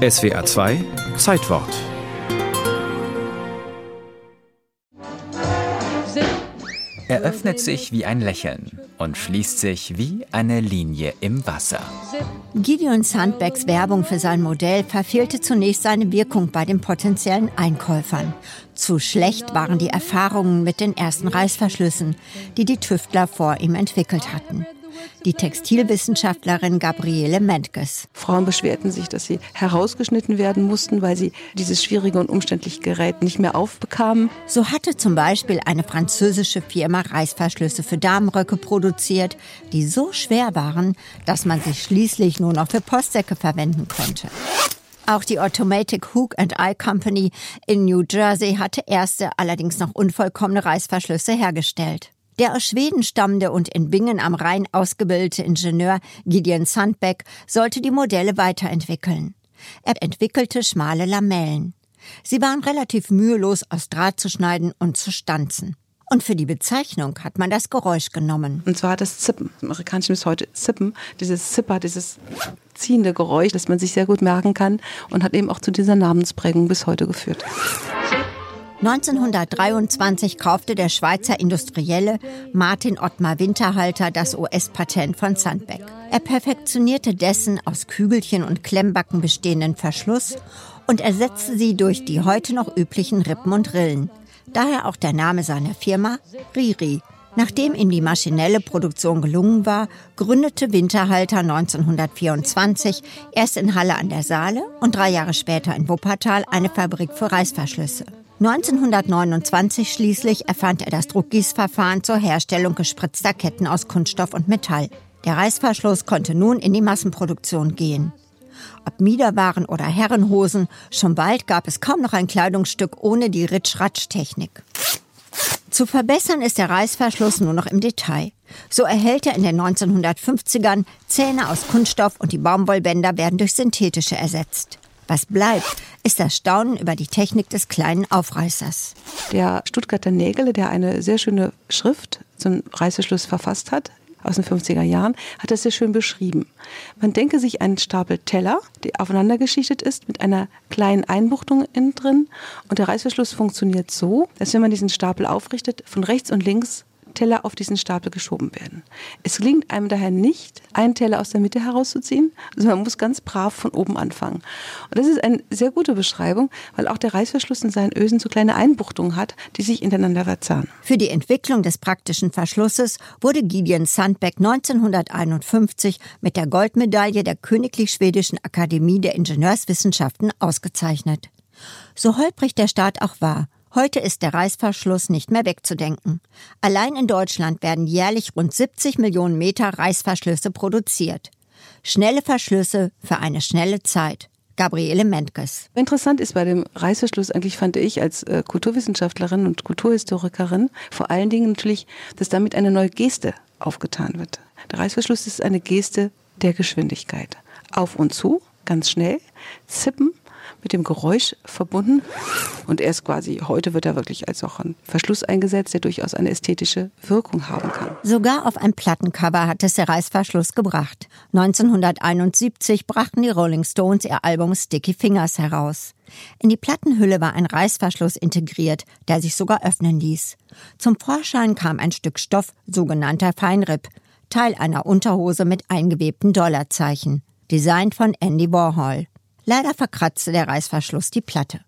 SWA 2 Zeitwort Er öffnet sich wie ein Lächeln und schließt sich wie eine Linie im Wasser. Gideon Sandbecks Werbung für sein Modell verfehlte zunächst seine Wirkung bei den potenziellen Einkäufern. Zu schlecht waren die Erfahrungen mit den ersten Reißverschlüssen, die die Tüftler vor ihm entwickelt hatten die Textilwissenschaftlerin Gabriele Mentges. Frauen beschwerten sich, dass sie herausgeschnitten werden mussten, weil sie dieses schwierige und umständliche Gerät nicht mehr aufbekamen. So hatte zum Beispiel eine französische Firma Reißverschlüsse für Damenröcke produziert, die so schwer waren, dass man sie schließlich nur noch für Postsäcke verwenden konnte. Auch die Automatic Hook and Eye Company in New Jersey hatte erste, allerdings noch unvollkommene Reißverschlüsse hergestellt. Der aus Schweden stammende und in Bingen am Rhein ausgebildete Ingenieur Gideon Sandbeck sollte die Modelle weiterentwickeln. Er entwickelte schmale Lamellen. Sie waren relativ mühelos aus Draht zu schneiden und zu stanzen. Und für die Bezeichnung hat man das Geräusch genommen. Und zwar das Zippen. Im Amerikanischen ist heute Zippen. Dieses Zipper, dieses ziehende Geräusch, das man sich sehr gut merken kann und hat eben auch zu dieser Namensprägung bis heute geführt. 1923 kaufte der Schweizer Industrielle Martin Ottmar Winterhalter das US-Patent von Sandbeck. Er perfektionierte dessen aus Kügelchen und Klemmbacken bestehenden Verschluss und ersetzte sie durch die heute noch üblichen Rippen und Rillen. Daher auch der Name seiner Firma Riri. Nachdem ihm die maschinelle Produktion gelungen war, gründete Winterhalter 1924 erst in Halle an der Saale und drei Jahre später in Wuppertal eine Fabrik für Reißverschlüsse. 1929 schließlich erfand er das Druckgießverfahren zur Herstellung gespritzter Ketten aus Kunststoff und Metall. Der Reißverschluss konnte nun in die Massenproduktion gehen. Ob Miederwaren oder Herrenhosen, schon bald gab es kaum noch ein Kleidungsstück ohne die Ritsch-Ratsch-Technik. Zu verbessern ist der Reißverschluss nur noch im Detail. So erhält er in den 1950ern Zähne aus Kunststoff und die Baumwollbänder werden durch synthetische ersetzt. Was bleibt, ist das Staunen über die Technik des kleinen Aufreißers. Der Stuttgarter Nägele, der eine sehr schöne Schrift zum Reißverschluss verfasst hat, aus den 50er Jahren, hat das sehr schön beschrieben. Man denke sich einen Stapel Teller, der aufeinander geschichtet ist, mit einer kleinen Einbuchtung innen drin. Und der Reißverschluss funktioniert so, dass wenn man diesen Stapel aufrichtet, von rechts und links Teller auf diesen Stapel geschoben werden. Es gelingt einem daher nicht, einen Teller aus der Mitte herauszuziehen, sondern man muss ganz brav von oben anfangen. Und das ist eine sehr gute Beschreibung, weil auch der Reißverschluss in seinen Ösen so kleine Einbuchtungen hat, die sich ineinander verzahnen. Für die Entwicklung des praktischen Verschlusses wurde Gideon Sandbeck 1951 mit der Goldmedaille der Königlich Schwedischen Akademie der Ingenieurswissenschaften ausgezeichnet. So holprig der Start auch war, Heute ist der Reißverschluss nicht mehr wegzudenken. Allein in Deutschland werden jährlich rund 70 Millionen Meter Reißverschlüsse produziert. Schnelle Verschlüsse für eine schnelle Zeit. Gabriele Mentges. Interessant ist bei dem Reißverschluss eigentlich, fand ich als äh, Kulturwissenschaftlerin und Kulturhistorikerin, vor allen Dingen natürlich, dass damit eine neue Geste aufgetan wird. Der Reißverschluss ist eine Geste der Geschwindigkeit. Auf und zu, ganz schnell, zippen mit dem Geräusch verbunden. Und erst quasi heute wird er wirklich als auch ein Verschluss eingesetzt, der durchaus eine ästhetische Wirkung haben kann. Sogar auf ein Plattencover hat es der Reißverschluss gebracht. 1971 brachten die Rolling Stones ihr Album Sticky Fingers heraus. In die Plattenhülle war ein Reißverschluss integriert, der sich sogar öffnen ließ. Zum Vorschein kam ein Stück Stoff, sogenannter Feinripp, Teil einer Unterhose mit eingewebten Dollarzeichen. Designt von Andy Warhol. Leider verkratzte der Reißverschluss die Platte.